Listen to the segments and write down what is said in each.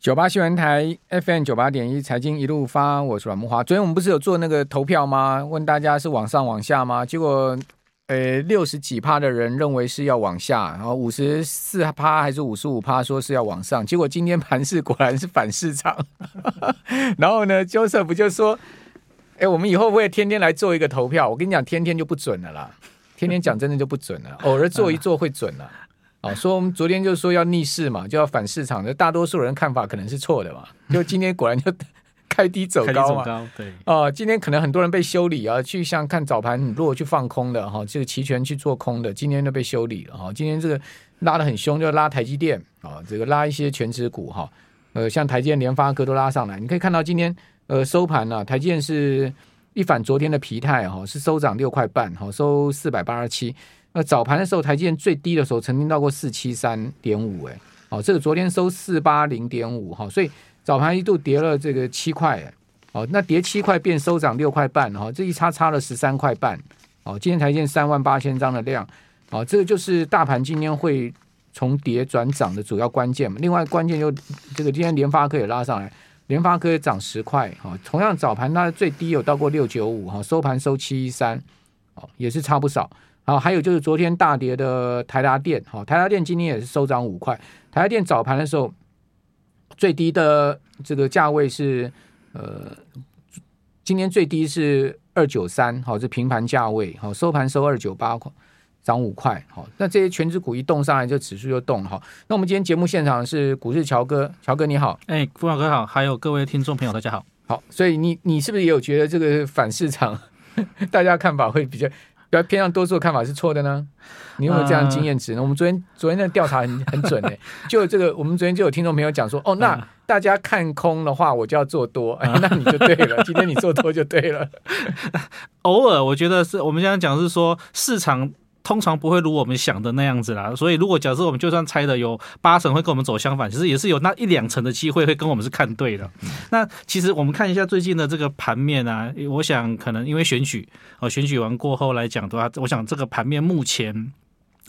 九八新闻台 FM 九八点一财经一路发，我是阮慕驊。昨天我们不是有做那个投票吗？问大家是往上往下吗？结果，呃，六十几趴的人认为是要往下，然后五十四趴还是五十五趴说是要往上。结果今天盘势果然是反市场。然后呢，Joseph 就说：“哎，我们以后会天天来做一个投票？我跟你讲，天天就不准了啦，天天讲真的就不准了，偶尔做一做会准了。”哦，说我们昨天就说要逆势嘛，就要反市场那，大多数人看法可能是错的嘛。就今天果然就 开低走高嘛。高对。哦，今天可能很多人被修理啊，去像看早盘如果去放空的哈，这个期权去做空的，今天都被修理了哈。今天这个拉的很凶，就拉台积电啊，这个拉一些全职股哈，呃，像台积电、联发科都拉上来。你可以看到今天呃收盘呢，台积电是一反昨天的疲态哈，是收涨六块半哈，收四百八十七。那早盘的时候，台积电最低的时候曾经到过四七三点五，哎，好，这个昨天收四八零点五，哈，所以早盘一度跌了这个七块，哎，哦，那跌七块变收涨六块半，哈，这一差差了十三块半，哦，今天台积电三万八千张的量，哦，这个就是大盘今天会从跌转涨的主要关键嘛。另外关键就这个今天联发科也拉上来，联发科也涨十块，哈，同样早盘它最低有到过六九五，哈，收盘收七一三，哦，也是差不少。好，还有就是昨天大跌的台达电，好，台达电今天也是收涨五块。台达电早盘的时候最低的这个价位是呃，今天最低是二九三，好，是平盘价位，好，收盘收二九八块，涨五块，好，那这些权值股一动上来，就指数就动，好，那我们今天节目现场是股市乔哥，乔哥你好，哎，欸，富老哥好，还有各位听众朋友大家好，好，所以你你是不是也有觉得这个反市场，大家看法会比较？比较偏向多数的看法是错的呢？你有没有这样经验值呢？呃、我们昨天昨天的调查很 很准诶、欸，就这个我们昨天就有听众朋友讲说，哦，那大家看空的话，我就要做多，哎、那你就对了，今天你做多就对了。偶尔我觉得是我们现在讲是说市场。通常不会如我们想的那样子啦，所以如果假设我们就算猜的有八成会跟我们走相反，其实也是有那一两成的机会会跟我们是看对的。那其实我们看一下最近的这个盘面啊，我想可能因为选举哦，选举完过后来讲的话，我想这个盘面目前。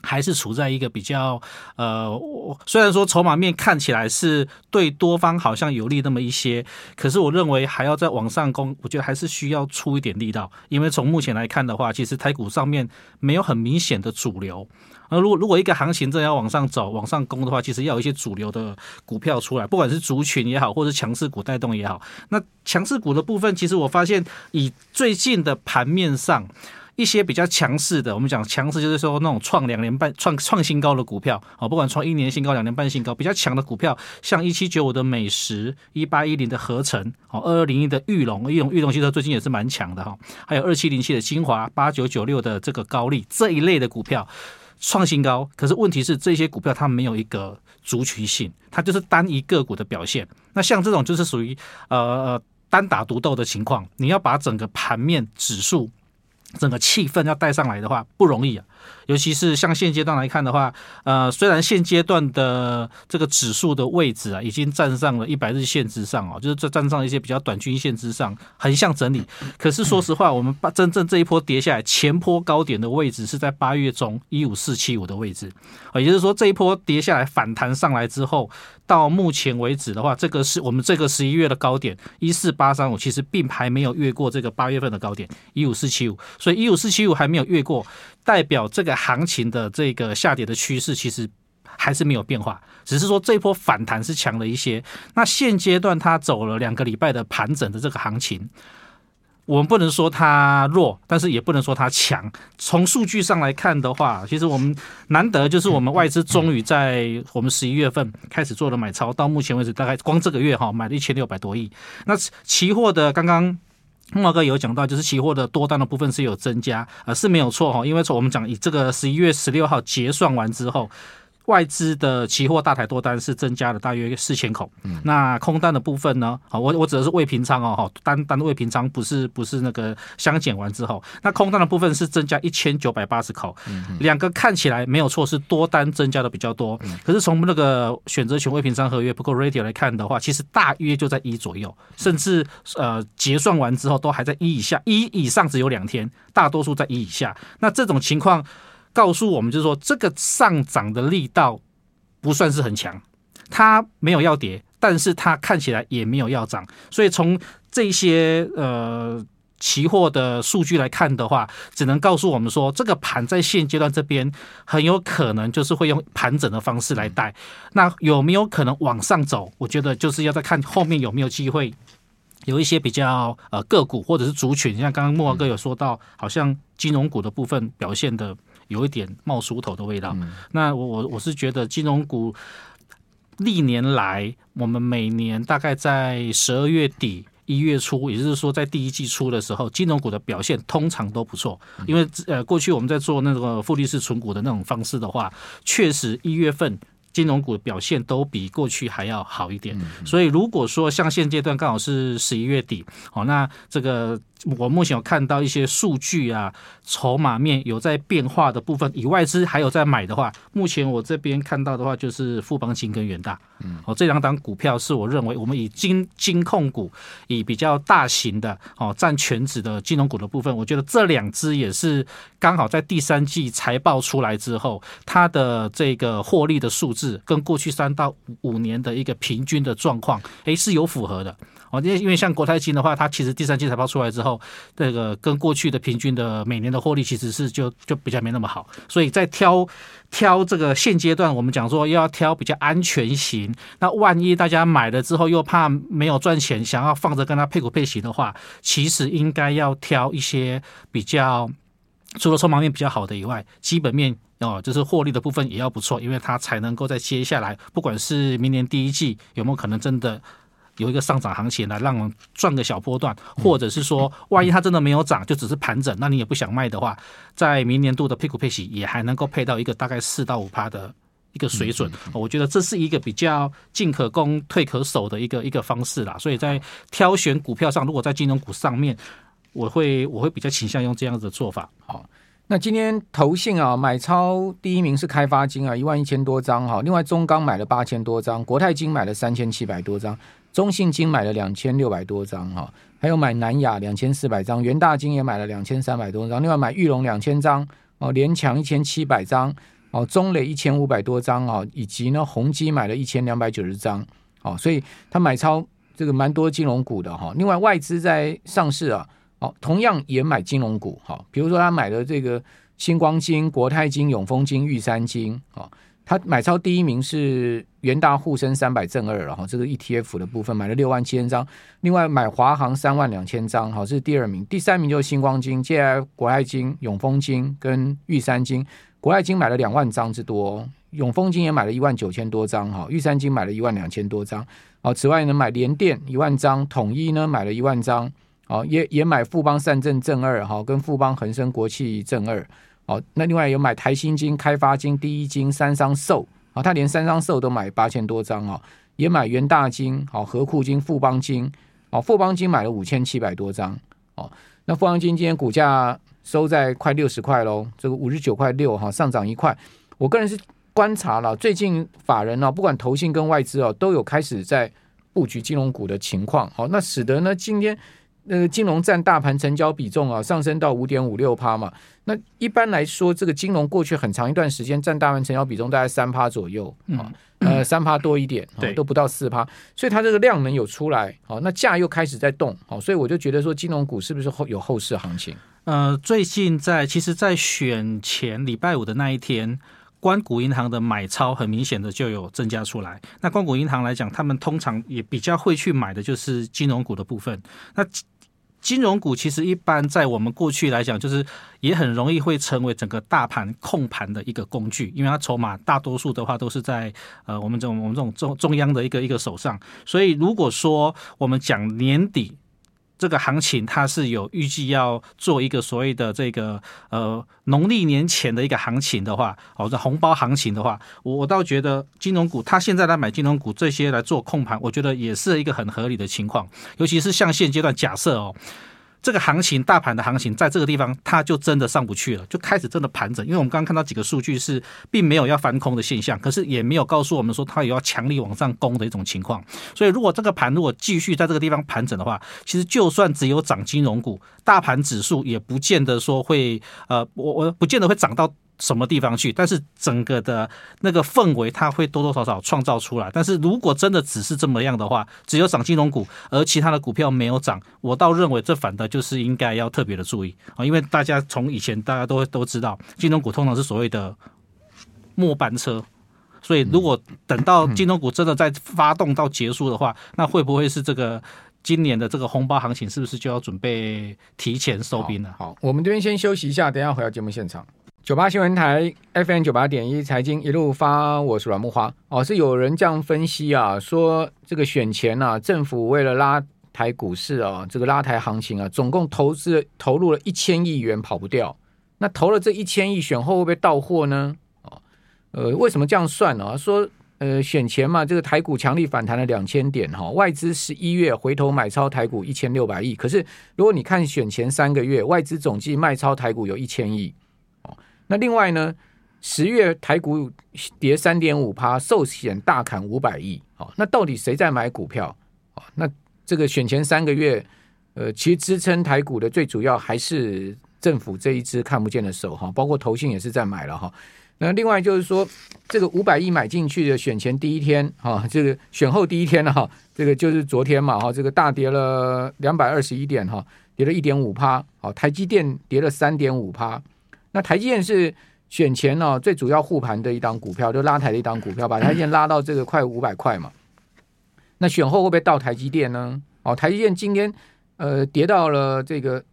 还是处在一个比较呃，虽然说筹码面看起来是对多方好像有利那么一些，可是我认为还要再往上攻，我觉得还是需要出一点力道。因为从目前来看的话，其实台股上面没有很明显的主流。而如果如果一个行情正要往上走、往上攻的话，其实要有一些主流的股票出来，不管是族群也好，或者强势股带动也好。那强势股的部分，其实我发现以最近的盘面上。一些比较强势的，我们讲强势就是说那种创两年半创创新高的股票啊，不管创一年新高、两年半新高，比较强的股票，像一七九五的美食、一八一零的合成、哦二二零一的裕隆、裕隆裕隆汽车最近也是蛮强的哈，还有二七零七的精华、八九九六的这个高利这一类的股票创新高，可是问题是这些股票它没有一个族群性，它就是单一个股的表现。那像这种就是属于呃单打独斗的情况，你要把整个盘面指数。整个气氛要带上来的话不容易啊，尤其是像现阶段来看的话，呃，虽然现阶段的这个指数的位置啊，已经站上了一百日线之上哦，就是这站上一些比较短均线之上，横向整理。可是说实话，我们把真正这一波跌下来，前波高点的位置是在八月中一五四七五的位置，也就是说这一波跌下来反弹上来之后。到目前为止的话，这个是我们这个十一月的高点一四八三五，其实并还没有越过这个八月份的高点一五四七五，所以一五四七五还没有越过，代表这个行情的这个下跌的趋势其实还是没有变化，只是说这一波反弹是强了一些。那现阶段它走了两个礼拜的盘整的这个行情。我们不能说它弱，但是也不能说它强。从数据上来看的话，其实我们难得就是我们外资终于在我们十一月份开始做了买超，到目前为止大概光这个月哈买了一千六百多亿。那期货的刚刚慕驊哥有讲到，就是期货的多单的部分是有增加，呃是没有错哈，因为从我们讲以这个十一月十六号结算完之后。外资的期货大台多单是增加了大约四千口，嗯，那空单的部分呢？好，我我指的是未平仓哦，哈，单单的未平仓不是不是那个相减完之后，那空单的部分是增加一千九百八十口，嗯，两个看起来没有错，是多单增加的比较多，可是从那个选择权未平仓合约不够 radio 来看的话，其实大约就在一左右，甚至呃结算完之后都还在一以下，一以上只有两天，大多数在一以下，那这种情况。告诉我们，就是说这个上涨的力道不算是很强，它没有要跌，但是它看起来也没有要涨，所以从这些呃。期货的数据来看的话，只能告诉我们说，这个盘在现阶段这边很有可能就是会用盘整的方式来带。那有没有可能往上走？我觉得就是要再看后面有没有机会，有一些比较呃个股或者是族群，像刚刚莫哥有说到，好像金融股的部分表现的有一点冒出头的味道。那我我我是觉得金融股历年来，我们每年大概在十二月底。一月初，也就是说，在第一季初的时候，金融股的表现通常都不错，因为呃，过去我们在做那个复利式存股的那种方式的话，确实一月份。金融股表现都比过去还要好一点，所以如果说像现阶段刚好是十一月底，哦，那这个我目前有看到一些数据啊，筹码面有在变化的部分，以外资还有在买的话，目前我这边看到的话就是富邦金跟元大，嗯。哦，这两档股票是我认为我们以金金控股以比较大型的哦占全指的金融股的部分，我觉得这两只也是刚好在第三季财报出来之后，它的这个获利的数字。是跟过去三到五年的一个平均的状况，诶，是有符合的哦。因为因为像国泰金的话，它其实第三季财报出来之后，这个跟过去的平均的每年的获利其实是就就比较没那么好。所以在挑挑这个现阶段，我们讲说要挑比较安全型。那万一大家买了之后又怕没有赚钱，想要放着跟它配股配息的话，其实应该要挑一些比较除了筹码面比较好的以外，基本面。哦，就是获利的部分也要不错，因为它才能够在接下来，不管是明年第一季有没有可能真的有一个上涨行情来让我们赚个小波段，或者是说，万一它真的没有涨，就只是盘整，那你也不想卖的话，在明年度的配股配息也还能够配到一个大概四到五趴的一个水准。我觉得这是一个比较进可攻退可守的一个一个方式啦。所以在挑选股票上，如果在金融股上面，我会我会比较倾向用这样子的做法。好。那今天投信啊买超第一名是开发金啊一万一千多张哈，另外中钢买了八千多张，国泰金买了三千七百多张，中信金买了两千六百多张哈，还有买南亚两千四百张，元大金也买了两千三百多张，另外买裕隆两千张哦，联强一千七百张哦，中磊一千五百多张啊，以及呢宏基买了一千两百九十张哦，所以他买超这个蛮多金融股的哈，另外外资在上市啊。好，同样也买金融股，好，比如说他买的这个新光金、国泰金、永丰金、玉山金，啊，他买超第一名是元大沪深三百正二，然后这个 ETF 的部分买了六万七千张，另外买华航三万两千张，好，这是第二名，第三名就是新光金，接下来国泰金、永丰金跟玉山金，国泰金买了两万张之多，永丰金也买了一万九千多张，哈，玉山金买了一万两千多张，好，此外呢买联电一万张，统一呢买了一万张。哦，也也买富邦善政正二哈，跟富邦恒生国际正二。哦，那另外有买台新金、开发金、第一金、三商寿啊，他连三商寿都买八千多张哦，也买元大金、好合库金、富邦金，哦，富邦金买了五千七百多张。哦，那富邦金今天股价收在快六十块喽，这个五十九块六哈，上涨一块。我个人是观察了最近法人啊，不管投信跟外资哦，都有开始在布局金融股的情况。好，那使得呢今天。那个金融占大盘成交比重啊，上升到五点五六趴嘛。那一般来说，这个金融过去很长一段时间占大盘成交比重大概三趴左右啊，呃，三趴多一点，对，都不到四趴。所以它这个量能有出来，好，那价又开始在动，好，所以我就觉得说，金融股是不是后有后市行情？呃，最近在其实，在选前礼拜五的那一天。关谷银行的买超很明显的就有增加出来。那关谷银行来讲，他们通常也比较会去买的就是金融股的部分。那金融股其实一般在我们过去来讲，就是也很容易会成为整个大盘控盘的一个工具，因为它筹码大多数的话都是在呃我们这种我们这种中中央的一个一个手上。所以如果说我们讲年底。这个行情它是有预计要做一个所谓的这个呃农历年前的一个行情的话，哦，这红包行情的话，我我倒觉得金融股，它现在来买金融股这些来做控盘，我觉得也是一个很合理的情况，尤其是像现阶段假设哦。这个行情，大盘的行情，在这个地方，它就真的上不去了，就开始真的盘整。因为我们刚刚看到几个数据是，并没有要翻空的现象，可是也没有告诉我们说它有要强力往上攻的一种情况。所以，如果这个盘如果继续在这个地方盘整的话，其实就算只有涨金融股，大盘指数也不见得说会，呃，我我不见得会涨到什么地方去，但是整个的那个氛围它会多多少少创造出来。但是如果真的只是这么样的话，只有涨金融股，而其他的股票没有涨，我倒认为这反倒就是应该要特别的注意啊，因为大家从以前大家都都知道，金融股通常是所谓的末班车，所以如果等到金融股真的在发动到结束的话，那会不会是这个？今年的这个红包行情是不是就要准备提前收兵了？好，好，我们这边先休息一下，等一下回到节目现场。九八新闻台 FM 九八点一财经一路发，我是阮木花。哦，是有人这样分析啊，说这个选前啊，政府为了拉抬股市啊，这个拉抬行情啊，总共投资投入了一千亿元，跑不掉。那投了这一千亿，选后会不会到货呢？哦，呃，为什么这样算呢？说。呃，选前嘛，这个台股强力反弹了两千点哈，外资十一月回头买超台股一千六百亿。可是如果你看选前三个月，外资总计卖超台股有一千亿。那另外呢，十月台股跌三点五趴，寿险大砍五百亿。好，那到底谁在买股票？那这个选前三个月，呃，其实支撑台股的最主要还是政府这一只看不见的手哈，包括投信也是在买了哈。那另外就是说，这个五百亿买进去的选前第一天，哈，这个选后第一天呢，哈，这个就是昨天嘛，哈，这个大跌了两百二十一点，哈，跌了一点五趴，好，台积电跌了三点五趴。那台积电是选前呢最主要护盘的一档股票，就拉抬的一档股票，把台积电拉到这个快五百块嘛。那选后会不会到台积电呢？哦，台积电今天呃跌到了这个，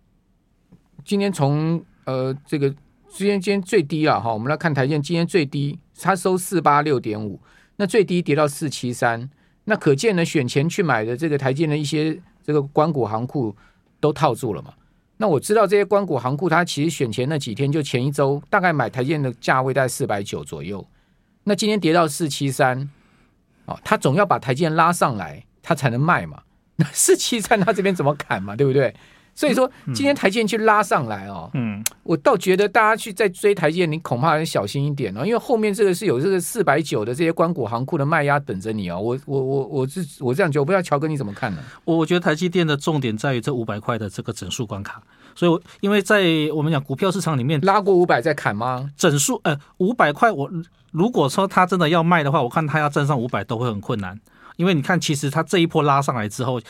今天从呃这个。今天今天最低了哈，我们来看台积电今天最低，它收四八六点五，那最低跌到四七三，那可见呢，选前去买的这个台积电的一些这个关股行库都套住了嘛。那我知道这些关谷行库，它其实选前那几天就前一周大概买台建的价位在四百九左右，那今天跌到四七三，哦，它总要把台建拉上来，它才能卖嘛。那四七三它这边怎么砍嘛，对不对？所以说，今天台积电去拉上来哦，嗯，我倒觉得大家去再追台积电，你恐怕要小心一点哦，因为后面这个是有这个四百九的这些关谷行库的卖压等着你哦。我我我我是我这样觉得，我不知道乔哥你怎么看呢？我觉得台积电的重点在于这五百块的这个整数关卡，所以我因为在我们讲股票市场里面，拉过五百再砍吗？整数呃五百块，我如果说他真的要卖的话，我看他要站上五百都会很困难，因为你看，其实他这一波拉上来之后。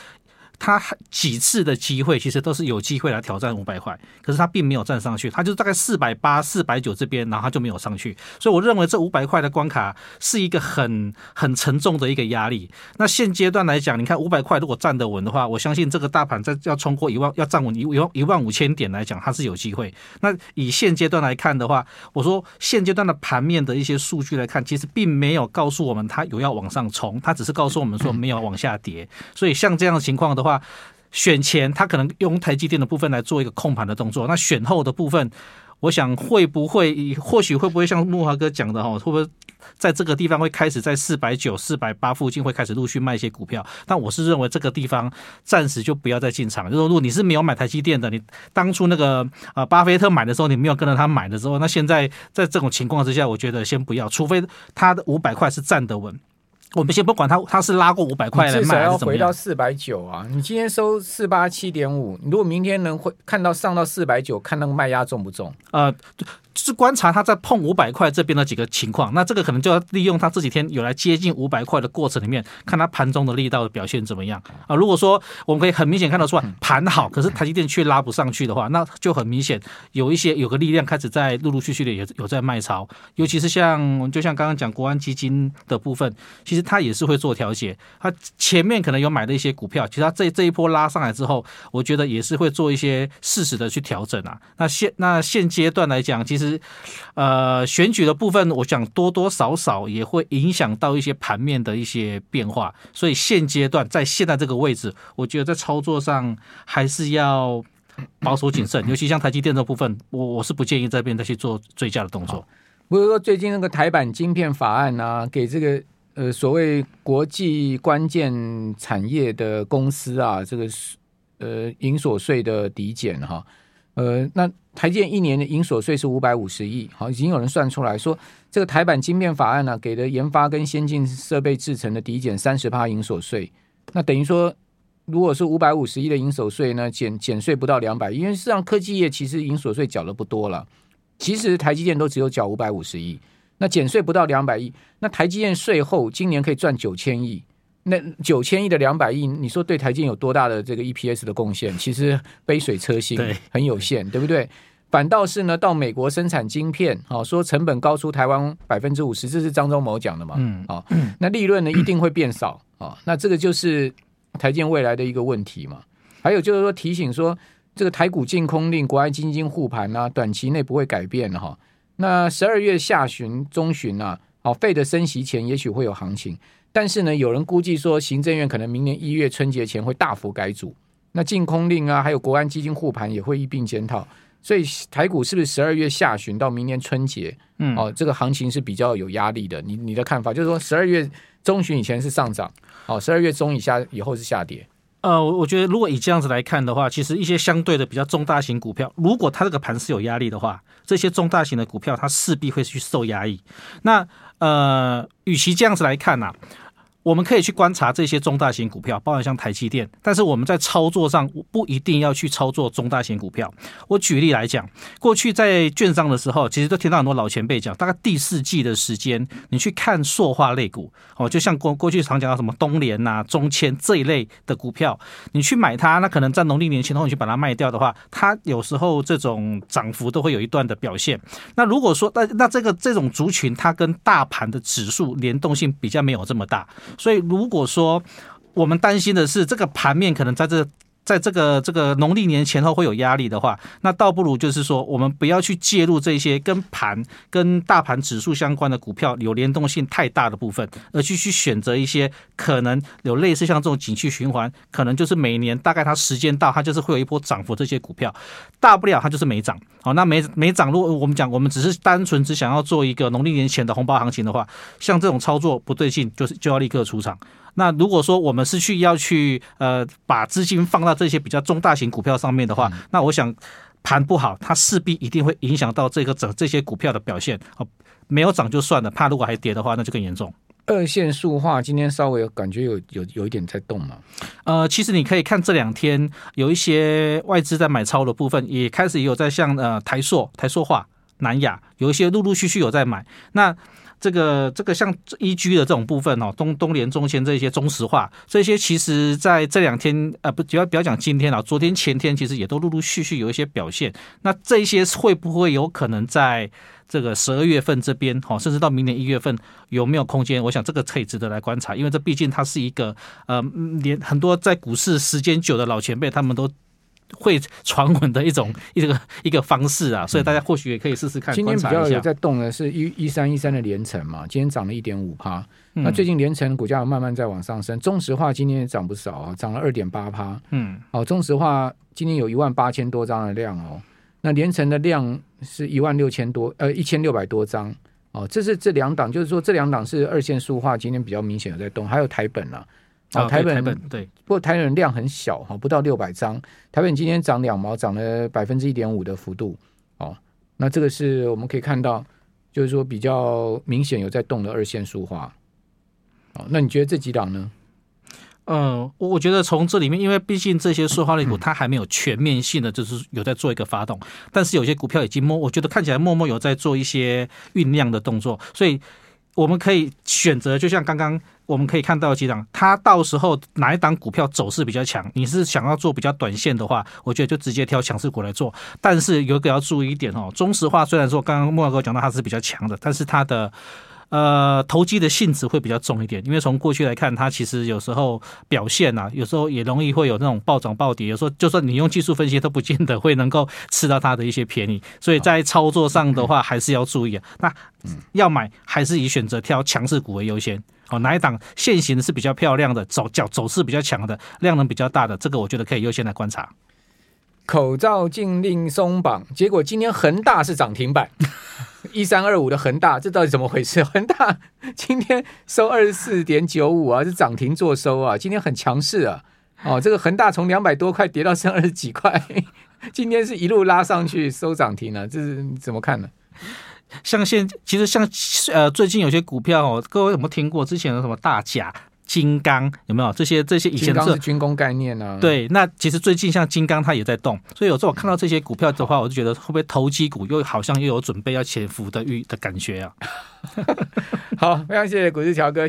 他几次的机会其实都是有机会来挑战五百块，可是他并没有站上去，他就大概四百八、四百九这边，然后他就没有上去。所以我认为这五百块的关卡是一个很很沉重的一个压力。那现阶段来讲，你看五百块如果站得稳的话，我相信这个大盘在要冲过一万，要站稳一万一万五千点来讲，它是有机会。那以现阶段来看的话，我说现阶段的盘面的一些数据来看，其实并没有告诉我们它有要往上冲，它只是告诉我们说没有往下跌。所以像这样的情况的话，话选前他可能用台积电的部分来做一个控盘的动作，那选后的部分，我想会不会，或许会不会像木华哥讲的哈，会不会在这个地方会开始在四百九、四百八附近会开始陆续卖一些股票？但我是认为这个地方暂时就不要再进场。就是，如果你是没有买台积电的，你当初那个呃巴菲特买的时候，你没有跟着他买的时候，那现在在这种情况之下，我觉得先不要，除非他的五百块是站得稳。我们先不管他，他是拉过五百块来卖，至少要回到四百九啊！你今天收四八七点五，你如果明天能会看到上到四百九，看那个卖压重不重？呃。是观察它在碰五百块这边的几个情况，那这个可能就要利用它这几天有来接近五百块的过程里面，看它盘中的力道的表现怎么样啊？如果说我们可以很明显看得出来盘好，可是台积电却拉不上去的话，那就很明显有一些有个力量开始在陆陆续续的也有在卖超，尤其是像就像刚刚讲国安基金的部分，其实它也是会做调节，它前面可能有买的一些股票，其实它这这一波拉上来之后，我觉得也是会做一些适时的去调整啊。那现那现阶段来讲，其实。呃，选举的部分，我想多多少少也会影响到一些盘面的一些变化，所以现阶段在现在这个位置，我觉得在操作上还是要保守谨慎，尤其像台积电的部分，我我是不建议这边再去做追加的动作。不是说最近那个台版晶片法案呢、啊，给这个呃所谓国际关键产业的公司啊，这个呃营所税的抵减哈。呃，那台积电一年的营所税是五百五十亿，好，已经有人算出来说，这个台版晶片法案呢、啊，给的研发跟先进设备制成的抵减三十趴营所税，那等于说，如果是五百五十亿的营所税呢，减减税不到两百亿，因为实际上科技业其实营所税缴的不多了，其实台积电都只有缴五百五十亿，那减税不到两百亿，那台积电税后今年可以赚九千亿，那九千亿的两百亿，你说对台积电有多大的这个 EPS 的贡献？其实杯水车薪，很有限，对，对不对？反倒是呢，到美国生产晶片，好说成本高出台湾百分之五十，这是张忠谋讲的嘛？嗯，好，那利润呢一定会变少啊，那这个就是台积电未来的一个问题嘛。还有就是说提醒说。这个台股净空令，国安基金护盘啊，短期内不会改变哈。那十二月下旬、中旬啊，哦，Fed 的升息前也许会有行情，但是呢，有人估计说，行政院可能明年一月春节前会大幅改组，那净空令啊，还有国安基金护盘也会一并检讨，所以台股是不是十二月下旬到明年春节，嗯，哦，这个行情是比较有压力的。你你的看法就是说，十二月中旬以前是上涨，哦，十二月中以下以后是下跌。呃，我我觉得如果以这样子来看的话，其实一些相对的比较中大型股票，如果它这个盘是有压力的话，这些中大型的股票它势必会去受压抑。那呃，与其这样子来看呐、啊。我们可以去观察这些中大型股票，包含像台积电，但是我们在操作上不一定要去操作中大型股票。我举例来讲，过去在券商的时候，其实都听到很多老前辈讲，大概第四季的时间，你去看塑化类股，哦，就像过过去常讲到什么东联呐、中签这一类的股票，你去买它，那可能在农历年前后你去把它卖掉的话，它有时候这种涨幅都会有一段的表现。那如果说那那这个这种族群，它跟大盘的指数联动性比较没有这么大。所以，如果说我们担心的是这个盘面可能在这。在这个这个农历年前后会有压力的话，那倒不如就是说，我们不要去介入这些跟盘、跟大盘指数相关的股票有联动性太大的部分，而去去选择一些可能有类似像这种景气循环，可能就是每年大概它时间到，它就是会有一波涨幅这些股票，大不了它就是没涨。好，那没没涨，如果我们讲我们只是单纯只想要做一个农历年前的红包行情的话，像这种操作不对劲，就是就要立刻出场。那如果说我们是去要去呃把资金放到这些比较中大型股票上面的话，那我想盘不好，它势必一定会影响到这个整这些股票的表现。哦，没有涨就算了，怕如果还跌的话，那就更严重。二线塑化今天稍微有感觉有有有一点在动嘛？呃，其实你可以看这两天有一些外资在买超的部分，也开始也有在像呃台塑、台塑化、南亚有一些陆陆续续有在买。那这个这个像一居的这种部分哦，东东联、中签这些中石化这些，其实在这两天呃，不，不要不要讲今天了，昨天前天其实也都陆陆续续有一些表现。那这些会不会有可能在这个十二月份这边哦，甚至到明年一月份有没有空间？我想这个可以值得来观察，因为这毕竟它是一个呃，连很多在股市时间久的老前辈他们都。会传闻的一种 一个一个方式啊，所以大家或许也可以试试看。今天比较有在动的是一一三一三的连城嘛，今天涨了一点五趴。那最近连城股价慢慢在往上升，中石化今天也涨不少啊，涨了二点八趴。嗯，哦，中石化今天有一万八千多张的量哦，那连城的量是一万六千多，呃，一千六百多张哦。这是这两档，就是说这两档是二线塑化，今天比较明显的在动，还有台本啊。哦，台本，台本对，不过台本量很小哈，不到六百张。台本今天涨两毛，涨了百分之一点五的幅度。哦，那这个是我们可以看到，就是说比较明显有在动的二线塑化。哦，那你觉得这几档呢？嗯，我我觉得从这里面，因为毕竟这些塑化类股 它还没有全面性的就是有在做一个发动，但是有些股票已经默，我觉得看起来默默有在做一些酝酿的动作，所以。我们可以选择，就像刚刚我们可以看到几档，它到时候哪一档股票走势比较强？你是想要做比较短线的话，我觉得就直接挑强势股来做。但是有一个要注意一点哦，中石化虽然说刚刚慕驊哥讲到它是比较强的，但是它的。呃，投机的性质会比较重一点，因为从过去来看，它其实有时候表现啊，有时候也容易会有那种暴涨暴跌，有时候就算你用技术分析，都不见得会能够吃到它的一些便宜，所以在操作上的话，还是要注意啊。那要买还是以选择挑强势股为优先。哦，哪一档现行是比较漂亮的，走脚走势比较强的，量能比较大的，这个我觉得可以优先来观察。口罩禁令松绑，结果今天恒大是涨停板，一三二五的恒大，这到底怎么回事？恒大今天收二十四点九五啊，是涨停做收啊，今天很强势啊。哦，这个恒大从两百多块跌到剩二十几块，今天是一路拉上去收涨停了，这是怎么看呢？像现其实像呃最近有些股票哦，各位有没有听过之前的什么大甲？金刚有没有这些这些以前是军工概念呢、啊？对，那其实最近像金刚它也在动，所以有时候我看到这些股票的话，我就觉得会不会投机股又好像又有准备要潜伏的预的感觉啊？好，非常谢谢股市乔哥。